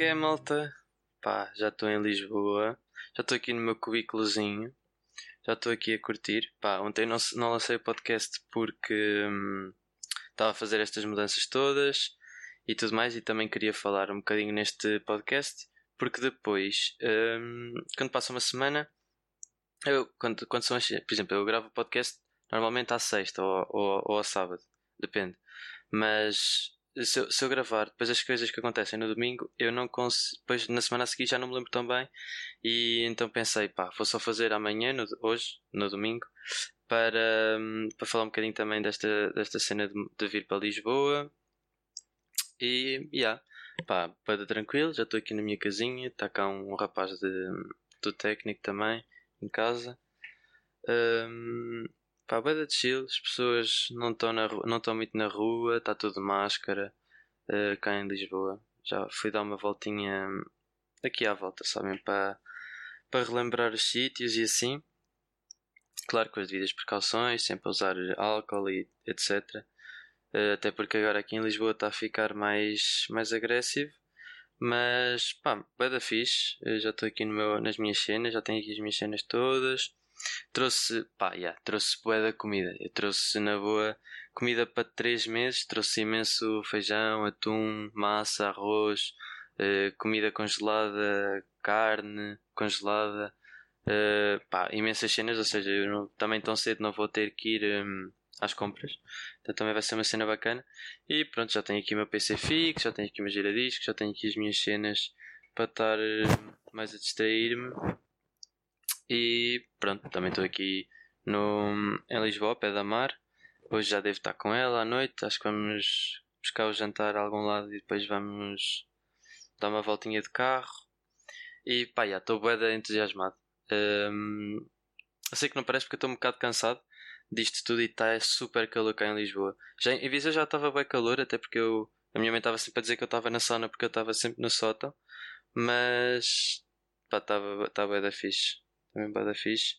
que é, malta? Pá, já estou em Lisboa. Já estou aqui no meu cubículozinho. Já estou aqui a curtir. Pá, ontem não, não lancei o podcast porque estava hum, a fazer estas mudanças todas e tudo mais. E também queria falar um bocadinho neste podcast. Porque depois, hum, quando passa uma semana, eu, quando, quando são as, por exemplo, eu gravo o podcast normalmente à sexta ou, ou, ou ao sábado, depende. Mas se eu, se eu, gravar depois as coisas que acontecem no domingo, eu não consigo. Depois na semana a seguir já não me lembro tão bem. E então pensei, pá, vou só fazer amanhã, no, hoje, no domingo, para, hum, para falar um bocadinho também desta, desta cena de, de vir para Lisboa. E, yeah, pá, para tranquilo, já estou aqui na minha casinha. Está cá um rapaz de, do técnico também, em casa. Um, Pá, bem de chill, as pessoas não estão não estão muito na rua, está tudo de máscara uh, cá em Lisboa. Já fui dar uma voltinha aqui à volta, sabem, para, para relembrar os sítios e assim. Claro, com as devidas precauções, sempre usar álcool e etc. Uh, eh, até porque agora aqui em Lisboa está a ficar mais, mais agressivo. Mas pá, bem da fixe. Eu já estou aqui no meu, nas minhas cenas, já tenho aqui as minhas cenas todas. Trouxe, pá, yeah, trouxe boa da comida. Eu trouxe na boa comida para 3 meses. Trouxe imenso feijão, atum, massa, arroz, uh, comida congelada, carne congelada. Uh, pá, imensas cenas, ou seja, eu não, também tão cedo não vou ter que ir um, às compras. Então também vai ser uma cena bacana. E pronto, já tenho aqui o meu PC fixo, já tenho aqui o meu giradiscos, já tenho aqui as minhas cenas para estar uh, mais a distrair-me. E pronto, também estou aqui no, em Lisboa, pé da mar. Hoje já devo estar com ela à noite. Acho que vamos buscar o jantar a algum lado e depois vamos dar uma voltinha de carro. E pá, já estou bem entusiasmado. Um, sei que não parece porque estou um bocado cansado disto tudo e está super calor cá em Lisboa. Já, em Viseu já estava bem calor, até porque eu, a minha mãe estava sempre a dizer que eu estava na sauna porque eu estava sempre no sótão. Mas pá, estava bem da fixe também bada fixe.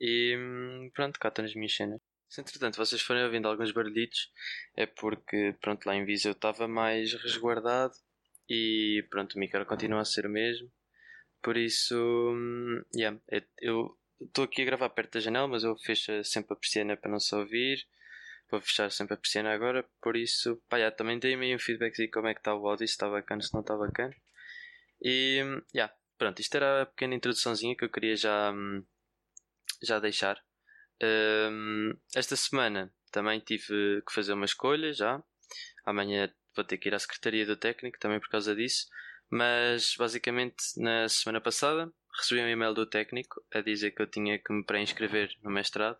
E hum, pronto, cá estão as minhas cenas. Se entretanto vocês forem ouvindo alguns barulhitos, é porque pronto, lá em Viseu estava mais resguardado e pronto, o micro continua a ser o mesmo. Por isso, hum, yeah, é, eu estou aqui a gravar perto da janela, mas eu fecho sempre a persiana para não se ouvir. Vou fechar sempre a persiana agora, por isso, pá, yeah, também dei-me um feedback de como é que está o áudio, se está bacana, se não está bacana. E, hum, yeah, Pronto, isto era a pequena introduçãozinha que eu queria já, hum, já deixar. Um, esta semana também tive que fazer uma escolha já. Amanhã vou ter que ir à Secretaria do Técnico também por causa disso. Mas basicamente na semana passada recebi um e-mail do técnico a dizer que eu tinha que me pré-inscrever no mestrado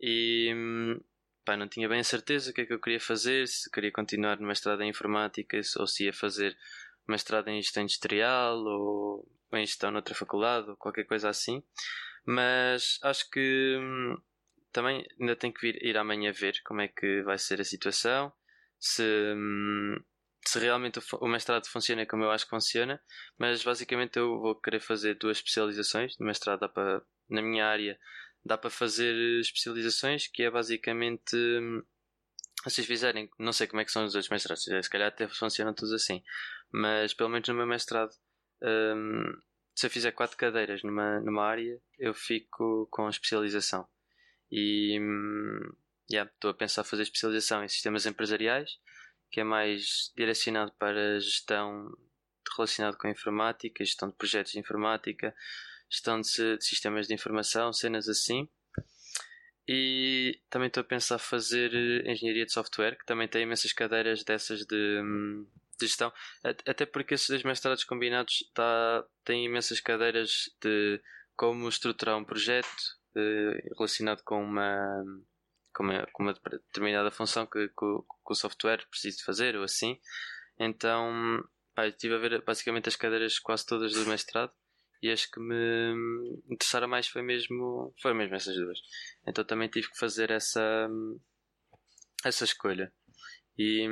e hum, pá, não tinha bem a certeza o que é que eu queria fazer, se queria continuar no mestrado em informática ou se ia fazer mestrado em gestão industrial ou em gestão noutra faculdade ou qualquer coisa assim. Mas acho que hum, também ainda tenho que vir, ir amanhã ver como é que vai ser a situação. Se, hum, se realmente o, mestrado funciona como eu acho que funciona. Mas basicamente eu vou querer fazer duas especializações. No mestrado dá para, na minha área dá para fazer especializações que é basicamente hum, vocês fizerem, não sei como é que são os outros mestrados, se calhar até funcionam todos assim, mas pelo menos no meu mestrado, um, se eu fizer quatro cadeiras numa, numa área, eu fico com especialização. E um, yeah, estou a pensar fazer especialização em sistemas empresariais, que é mais direcionado para gestão relacionado com informática, gestão de projetos de informática, gestão de, de sistemas de informação, cenas assim. E também estou a pensar fazer eh, engenharia de software, que também tem imensas cadeiras dessas de, hum, de gestão. Até porque esses dois mestrados combinados tá, têm imensas cadeiras de como estruturar um projeto de, relacionado com uma, com uma, com uma determinada função que, que, que, o software precisa fazer ou assim. Então, pá, estive a ver basicamente as cadeiras quase todas do mestrado e as que me interessaram mais foi mesmo, foram mesmo essas duas. Então também tive que fazer essa, essa escolha. E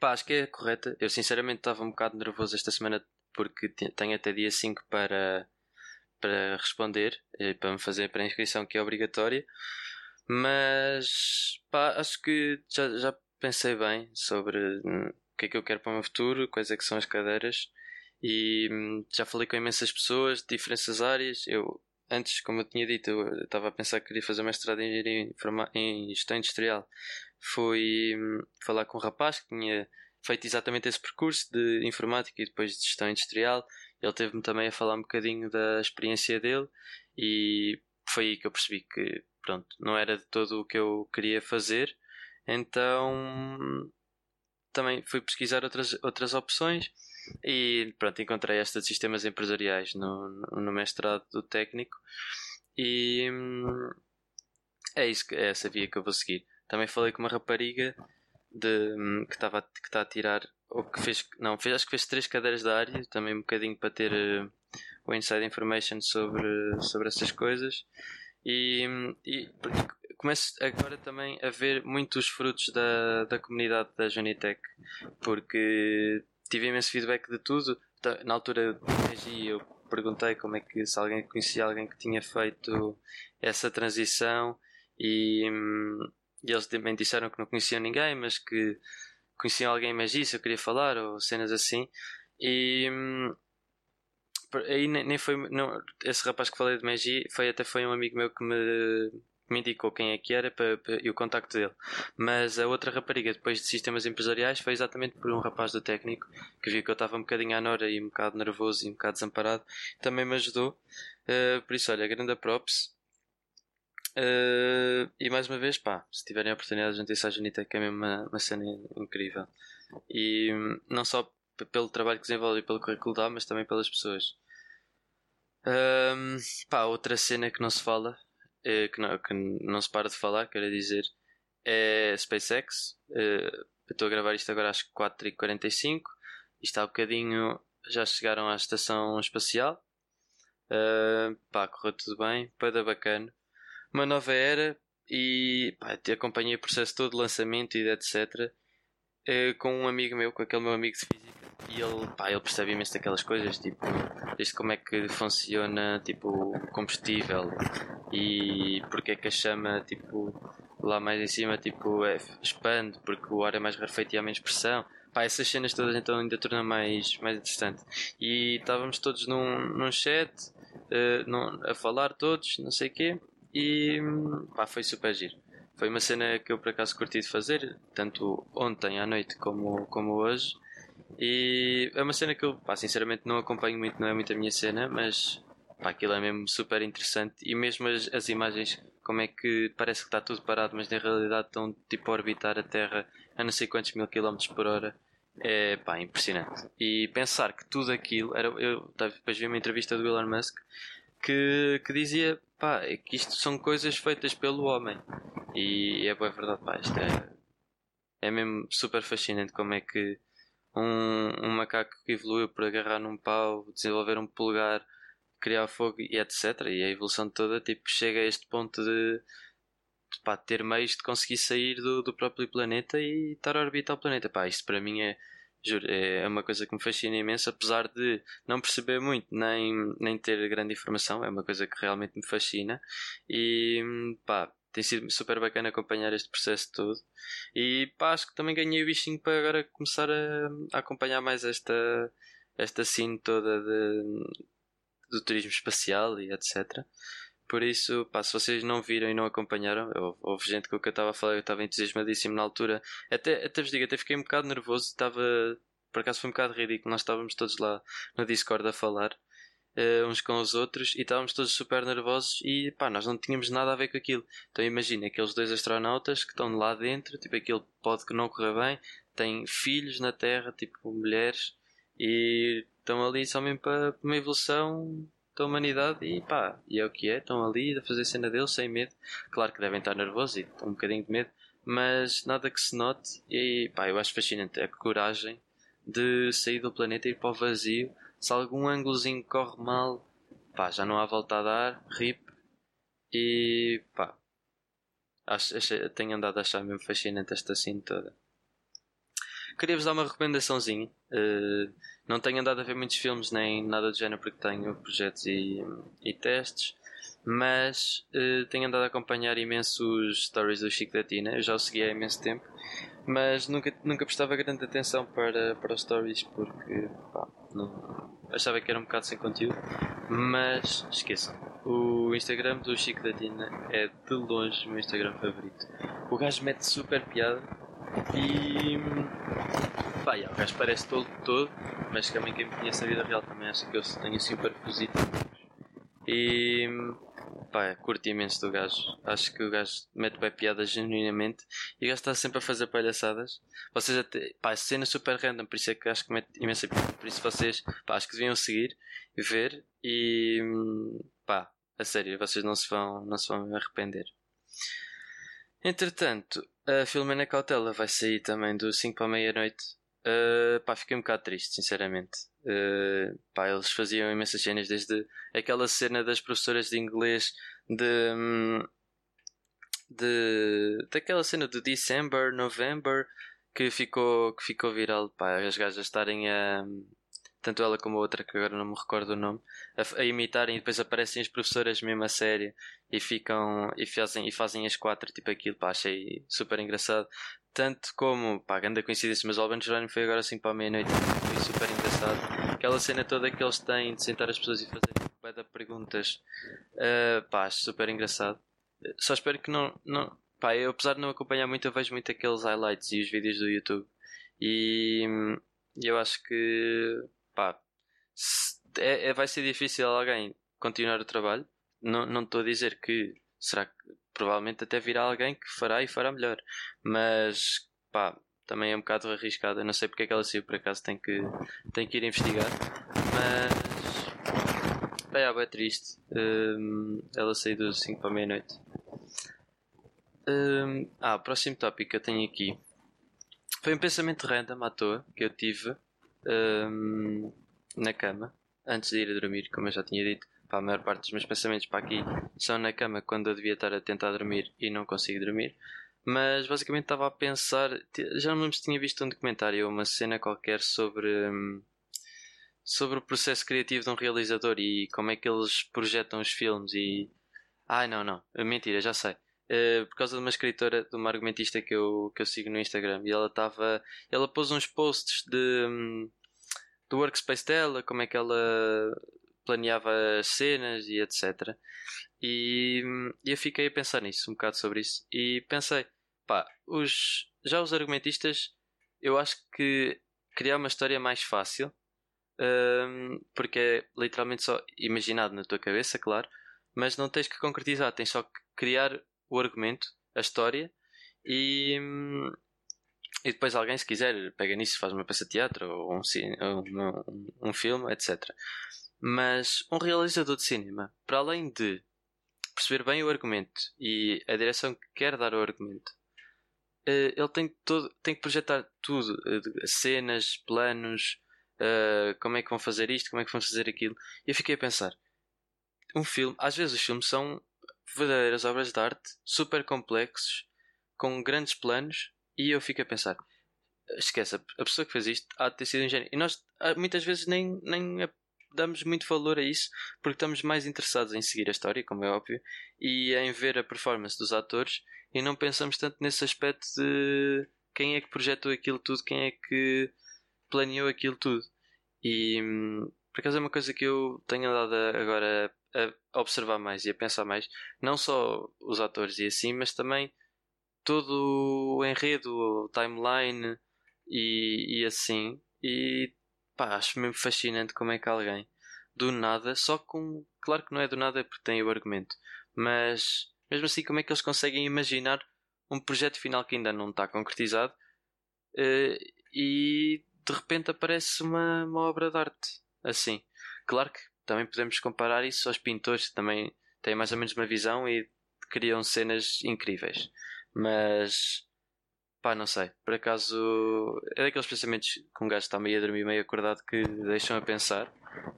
pá, acho que é correta. Eu sinceramente estava um bocado nervoso esta semana porque tenho até dia 5 para, para responder, para me fazer a pré-inscrição que é obrigatória. Mas pá, acho que já, já pensei bem sobre o que é que eu quero para o meu futuro, quais é que são as cadeiras. E hum, já falei com imensas pessoas de diferentes áreas. Eu, antes, como eu tinha dito, eu estava a pensar que queria fazer mestrado em engenharia em gestão industrial. Fui hum, falar com um rapaz que tinha feito exatamente esse percurso de informática e depois de gestão industrial. Ele teve-me também a falar um bocadinho da experiência dele e foi aí que eu percebi que pronto, não era de todo o que eu queria fazer. Então também fui pesquisar outras, outras opções e pronto, encontrei esta de sistemas empresariais no, no mestrado do técnico e hum, é isso é essa via que eu vou seguir. Também falei com uma rapariga de, hum, que estava que está a tirar ou que fez não fez acho que fez três cadeiras da área também um bocadinho para ter uh, o inside information sobre sobre essas coisas e, hum, e começo agora também a ver muitos frutos da, da comunidade da Junitec porque tive imenso feedback de tudo na altura do eu perguntei como é que se alguém conhecia alguém que tinha feito essa transição e hum, e eles também disseram que não conheciam ninguém, mas que conheciam alguém se eu queria falar, ou cenas assim. E hum, aí nem foi. Não, esse rapaz que falei de magia foi até foi um amigo meu que me, me indicou quem é que era para, para, e o contacto dele. Mas a outra rapariga, depois de sistemas empresariais, foi exatamente por um rapaz do técnico que viu que eu estava um bocadinho à nora e um bocado nervoso e um bocado desamparado. Também me ajudou. Uh, por isso, olha, grande props. Uh, e mais uma vez, pá, se tiverem a oportunidade de juntar-se à Genitec é mesmo uma, uma cena incrível. E um, não só pelo trabalho que desenvolve e pelo currículo dá, mas também pelas pessoas. Um, pá, outra cena que não se fala, é, que, não, que não se para de falar, quero dizer, é SpaceX. Uh, estou a gravar isto agora às 4h45. Isto há um bocadinho já chegaram à estação espacial. Uh, pá, correu tudo bem, para bacana uma nova era e pá, acompanhei o processo todo de lançamento e etc. Eh, com um amigo meu, com aquele meu amigo de física, e ele, pá, ele percebe imenso daquelas coisas, tipo, desde como é que funciona tipo, o combustível e porque é que a chama, tipo, lá mais em cima, tipo, é, expande, porque o ar é mais rarefeito e há menos pressão. Pá, essas cenas todas então ainda tornam mais, mais interessante. E estávamos todos num, num chat, uh, num, a falar todos, não sei o quê. E pá, foi super giro. Foi uma cena que eu por acaso curti de fazer, tanto ontem à noite como, como hoje. E é uma cena que eu pá, sinceramente não acompanho muito, não é muito a minha cena, mas pá, aquilo é mesmo super interessante. E mesmo as, as imagens, como é que parece que está tudo parado, mas na realidade estão tipo a orbitar a Terra a não sei quantos mil quilómetros por hora. É pá, impressionante. E pensar que tudo aquilo. Era, eu depois vi uma entrevista do Elon Musk que, que dizia pá, é que isto são coisas feitas pelo homem. E é boa verdade, pá, isto é, é mesmo super fascinante como é que um, um macaco que evoluiu por agarrar num pau, desenvolver um polegar, criar fogo e etc. E a evolução toda tipo, chega a este ponto de, de pá, ter meios de conseguir sair do, do próprio planeta e estar a orbitar o planeta. Pá, isto para mim é Juro, é uma coisa que me fascina imenso, apesar de não perceber muito nem, nem ter grande informação, é uma coisa que realmente me fascina e pá, tem sido super bacana acompanhar este processo todo e pá, acho que também ganhei o bichinho para agora começar a, a acompanhar mais esta, esta cena toda de, do turismo espacial e etc. Por isso, pá, se vocês não viram e não acompanharam, houve gente com o que eu estava a falar, eu estava entusiasmadíssimo na altura. Até, até vos digo, até fiquei um bocado nervoso, estava. Por acaso foi um bocado ridículo, nós estávamos todos lá no Discord a falar, uh, uns com os outros, e estávamos todos super nervosos e pá, nós não tínhamos nada a ver com aquilo. Então imagina aqueles dois astronautas que estão lá dentro, tipo aquilo pode não correr bem, têm filhos na Terra, tipo mulheres, e estão ali só mesmo para uma evolução da humanidade e pá, e é o que é, estão ali a fazer cena deles sem medo. Claro que devem estar nervosos e um bocadinho de medo, mas nada que se note e pá, eu acho fascinante a coragem de sair do planeta e ir para o vazio. Se algum ângulozinho corre mal, pá, já não há volta a dar, rip e pá, acho, acho, tenho andado a achar mesmo fascinante esta cena toda. Queria-vos dar uma recomendaçãozinha. Uh, não tenho andado a ver muitos filmes nem nada do género porque tenho projetos e, e testes. Mas uh, tenho andado a acompanhar imensos stories do Chico da Tina, eu já o segui há imenso tempo, mas nunca, nunca prestava grande atenção para, para os stories porque pá, não, achava que era um bocado sem conteúdo. Mas esqueçam, o Instagram do Chico da Tina é de longe o meu Instagram favorito. O gajo mete super piada e. Pá, yeah, o gajo parece todo todo, mas também quem me conhece a vida real também acha que eu tenho super positivo. E pá, curto imenso do gajo. Acho que o gajo mete bem piadas genuinamente e o gajo está sempre a fazer palhaçadas. Vocês até, pá, cena é super random, por isso é que acho que mete imensa piada. Por isso vocês, pá, acho que deviam seguir ver e pá, a sério, vocês não se vão, não se vão arrepender. Entretanto, a Filomena Cautela vai sair também do 5 para meia-noite. Uh, pá, fiquei um bocado triste, sinceramente. Uh, pá, eles faziam imensas cenas, desde aquela cena das professoras de inglês de. Hum, de daquela cena de December, November que ficou, que ficou viral. Pá, as gajas estarem a. Tanto ela como a outra, que agora não me recordo o nome, a, a imitarem e depois aparecem as professoras mesmo a sério e ficam e fazem, e fazem as quatro, tipo aquilo, pá, achei super engraçado. Tanto como, pá, grande coincidência, mas o Alban Jerónimo foi agora assim para a meia-noite, foi super engraçado. Aquela cena toda que eles têm de sentar as pessoas e fazer tipo, perguntas, uh, pá, super engraçado. Só espero que não, não, pá, eu apesar de não acompanhar muito, eu vejo muito aqueles highlights e os vídeos do YouTube. E eu acho que, pá, é, é, vai ser difícil alguém continuar o trabalho. Não, não estou a dizer que será que provavelmente até virá alguém que fará e fará melhor. Mas pá, também é um bocado arriscado. Eu não sei porque é que ela saiu por acaso, tem que, tem que ir investigar. Mas bem, é triste. Um, ela saiu do 5 para meia-noite. Um, ah, próximo tópico que eu tenho aqui foi um pensamento random à toa que eu tive um, na cama antes de ir a dormir, como eu já tinha dito. Pá, a maior parte dos meus pensamentos para aqui são na cama quando eu devia estar a tentar dormir e não consigo dormir. Mas basicamente estava a pensar, já não me lembro se tinha visto um documentário ou uma cena qualquer sobre, hum, sobre o processo criativo de um realizador e como é que eles projetam os filmes e. Ai não, não, mentira, já sei. Uh, por causa de uma escritora, de uma argumentista que eu, que eu sigo no Instagram e ela estava. Ela pôs uns posts de, do workspace dela, como é que ela planeava as cenas e etc. E, e eu fiquei a pensar nisso, um bocado sobre isso. E pensei, pá, os, já os argumentistas, eu acho que criar uma história é mais fácil, um, porque é literalmente só imaginado na tua cabeça, claro, mas não tens que concretizar, tens só que criar o argumento, a história, e, e depois alguém, se quiser, pega nisso, faz uma peça de teatro ou um, um, um filme, etc. Mas um realizador de cinema, para além de perceber bem o argumento e a direção que quer dar ao argumento, eh, ele tem, todo, tem que projetar tudo: eh, cenas, planos, eh, como é que vão fazer isto, como é que vão fazer aquilo. E eu fiquei a pensar: um filme, às vezes os filmes são verdadeiras obras de arte, super complexos, com grandes planos, e eu fico a pensar: esquece, a pessoa que fez isto há de ter sido um gênio. E nós ah, muitas vezes nem, nem damos muito valor a isso porque estamos mais interessados em seguir a história, como é óbvio, e em ver a performance dos atores e não pensamos tanto nesse aspecto de quem é que projetou aquilo tudo, quem é que planeou aquilo tudo. E por acaso é uma coisa que eu tenho andado agora a observar mais e a pensar mais, não só os atores e assim, mas também todo o enredo, o timeline e, e assim. E pá, acho mesmo fascinante como é que alguém do nada, só com. Claro que não é do nada porque tem o argumento, mas mesmo assim, como é que eles conseguem imaginar um projeto final que ainda não está concretizado uh, e de repente aparece uma, uma obra de arte assim? Claro que também podemos comparar isso aos pintores também têm mais ou menos uma visão e criam cenas incríveis, mas Pá, não sei. Por acaso é daqueles pensamentos que um gajo está meio a dormir, meio acordado que deixam a pensar.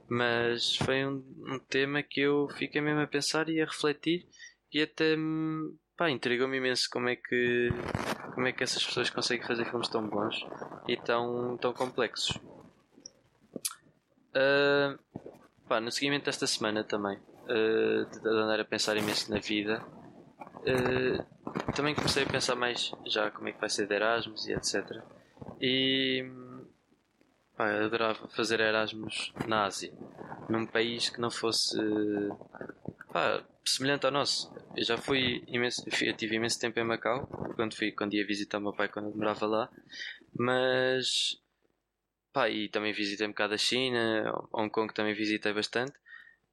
Mas foi um, um tema que eu fiquei mesmo a pensar e a refletir e até pá, intrigou-me imenso como é que como é que essas pessoas conseguem fazer filmes tão bons e tão, tão complexos. Uh, pá, no seguimento desta semana também uh, de andar a pensar imenso na vida, uh, também comecei a pensar mais já como é que vai ser de Erasmus e etc. E pá, adorava fazer Erasmus na Ásia, num país que não fosse pá, semelhante ao nosso. Eu já fui imenso, eu tive imenso tempo em Macau, quando fui, quando ia visitar meu pai quando eu morava lá, mas pá, e também visitei um bocado a China, Hong Kong também visitei bastante,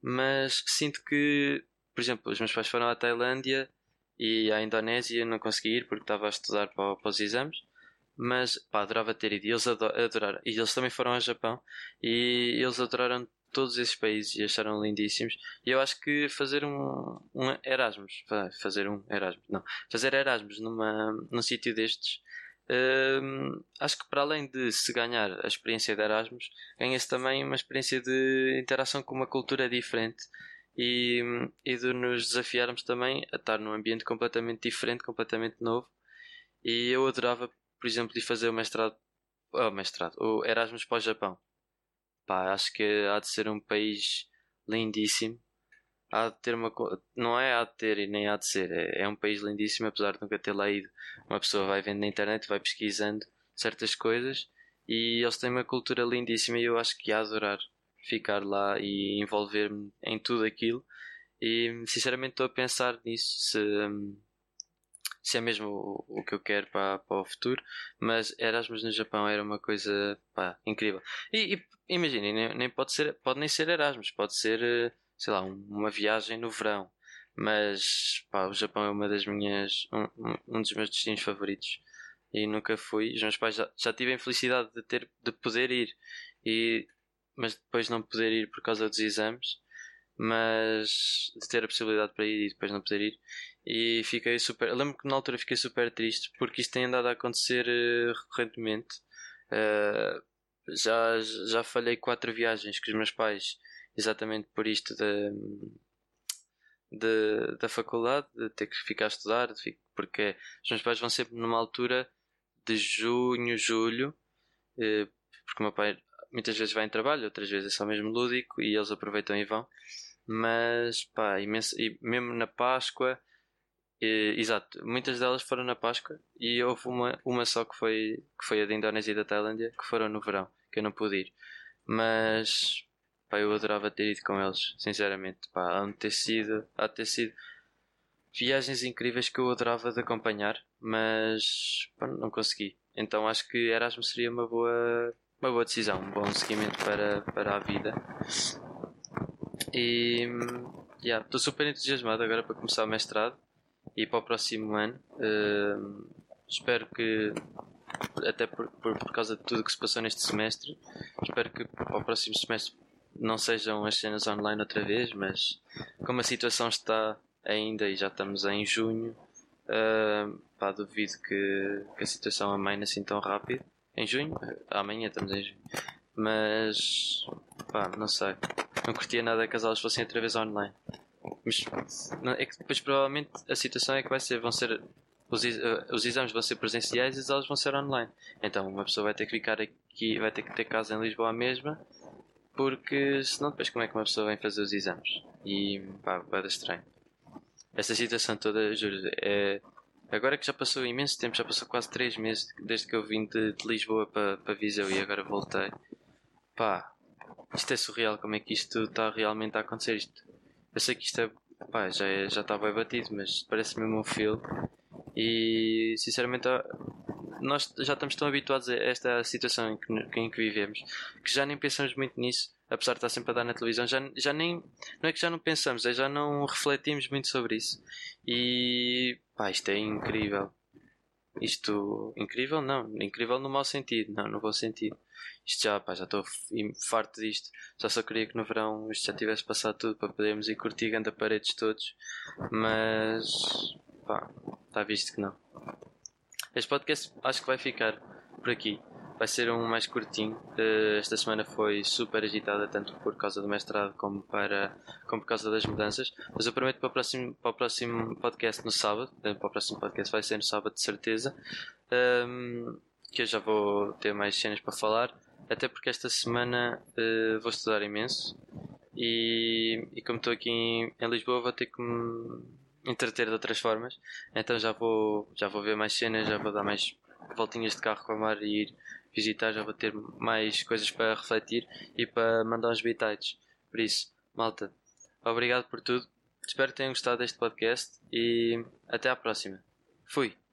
mas sinto que, por exemplo, os meus pais foram à Tailândia e à Indonésia não consegui ir porque estava a estudar para, para os exames, mas pá, adorava ter ido e eles adoraram. E eles também foram ao Japão e eles adoraram todos esses países e acharam lindíssimos. E eu acho que fazer um, um Erasmus, fazer um Erasmus, não, fazer Erasmus numa, num sítio destes, hum, acho que para além de se ganhar a experiência de Erasmus, ganha-se também uma experiência de interação com uma cultura diferente e, e de nos desafiarmos também a estar num ambiente completamente diferente, completamente novo. E eu adorava, por exemplo, de fazer o mestrado, oh, mestrado, o Erasmus para o Japão. Pá, acho que há de ser um país lindíssimo. Há de ter uma. Não é há de ter e nem há de ser. É, é um país lindíssimo, apesar de nunca ter lá ido. Uma pessoa vai vendo na internet, vai pesquisando certas coisas e eles têm uma cultura lindíssima e eu acho que ia adorar ficar lá e envolver-me em tudo aquilo. E sinceramente estou a pensar nisso. Se, se é mesmo o, o que eu quero para, para o futuro, mas Erasmus no Japão era uma coisa pá, incrível. E, e imaginem, nem, nem, pode ser, pode nem ser Erasmus, pode ser, eh, sei lá, uma viagem no verão. Mas pá, o Japão é uma das minhas, um, um dos meus destinos favoritos e nunca fui. Os meus pais já, já tive a infelicidade de ter de poder ir, e, mas depois não poder ir por causa dos exames, mas de ter a possibilidade para ir e depois não poder ir e fiquei super. Lembro que na altura fiquei super triste porque isto tem andado a acontecer uh, recorrentemente. Uh, já, já falhei quatro viagens com os meus pais, exatamente por isto de, de, da faculdade, de ter que ficar a estudar, porque os meus pais vão sempre numa altura de junho, julho, uh, porque o meu pai muitas vezes vai em trabalho, outras vezes é só mesmo lúdico e eles aproveitam e vão. Mas pá, imenso, e mesmo na Páscoa e, exato, muitas delas foram na Páscoa e houve uma, uma só que foi, que foi a da Indonésia e da Tailândia que foram no verão, que eu não pude ir. Mas pá, eu adorava ter ido com eles, sinceramente. Pá, há de ter sido, há ter sido viagens incríveis que eu adorava de acompanhar, mas pá, não consegui. Então acho que Erasmus seria uma boa, uma boa decisão, um bom seguimento para, para a vida. E estou yeah, super entusiasmado agora para começar o mestrado e para o próximo ano. Uh, espero que, até por, por, por, causa de tudo que se passou neste semestre, espero que para o próximo semestre não sejam as cenas online outra vez, mas como a situação está ainda e já estamos em junho, uh, pá, duvido que, que a situação amaine assim tão rápido. Em junho? Amanhã estamos em junho. Mas, pá, não sei. Não curtia nada que as aulas fossem outra vez online. Mas é que depois provavelmente a situação é que vai ser, vão ser os, uh, os exames vão ser presenciais e as aulas vão ser online. Então uma pessoa vai ter que ficar aqui, vai ter que ter casa em Lisboa mesma, porque senão depois como é que uma pessoa vem fazer os exames? E pá, vai dar estranho. Essa situação toda, juro, é. Agora que já passou imenso tempo, já passou quase 3 meses desde que eu vim de, de Lisboa para, para Viseu e agora voltei. Pá, isto é surreal como é que isto está realmente a acontecer. Isto eu sei que isto é, pá, já, é, já está bem batido, mas parece mesmo um filme. E sinceramente, nós já estamos tão habituados a esta situação em que, em que vivemos que já nem pensamos muito nisso, apesar de estar sempre a dar na televisão. Já, já nem, não é que já não pensamos, é já não refletimos muito sobre isso. E pá, isto é incrível. Isto, incrível não, incrível no mau sentido, não no bom sentido. Isto já, pá, já estou farto disto. Já só queria que no verão isto já tivesse passado tudo para podermos ir curtir a paredes todos. Mas, pá, está visto que não. Este podcast acho que vai ficar por aqui. Vai ser um mais curtinho. Uh, esta semana foi super agitada, tanto por causa do mestrado como, para, como por causa das mudanças. Mas eu prometo para o próximo, para o próximo podcast no sábado. Uh, para o próximo podcast vai ser no sábado, de certeza. Ehm, que eu já vou ter mais cenas para falar. Até porque esta semana uh, vou estudar imenso. E, e como estou aqui em, em, Lisboa, vou ter que me entreter de outras formas. Então já vou, já vou ver mais cenas, já vou dar mais voltinhas de carro com a mar e ir visitar. Já vou ter mais coisas para refletir e para mandar uns bitites. Por isso, malta, obrigado por tudo. Espero que tenham gostado deste podcast e até à próxima. Fui!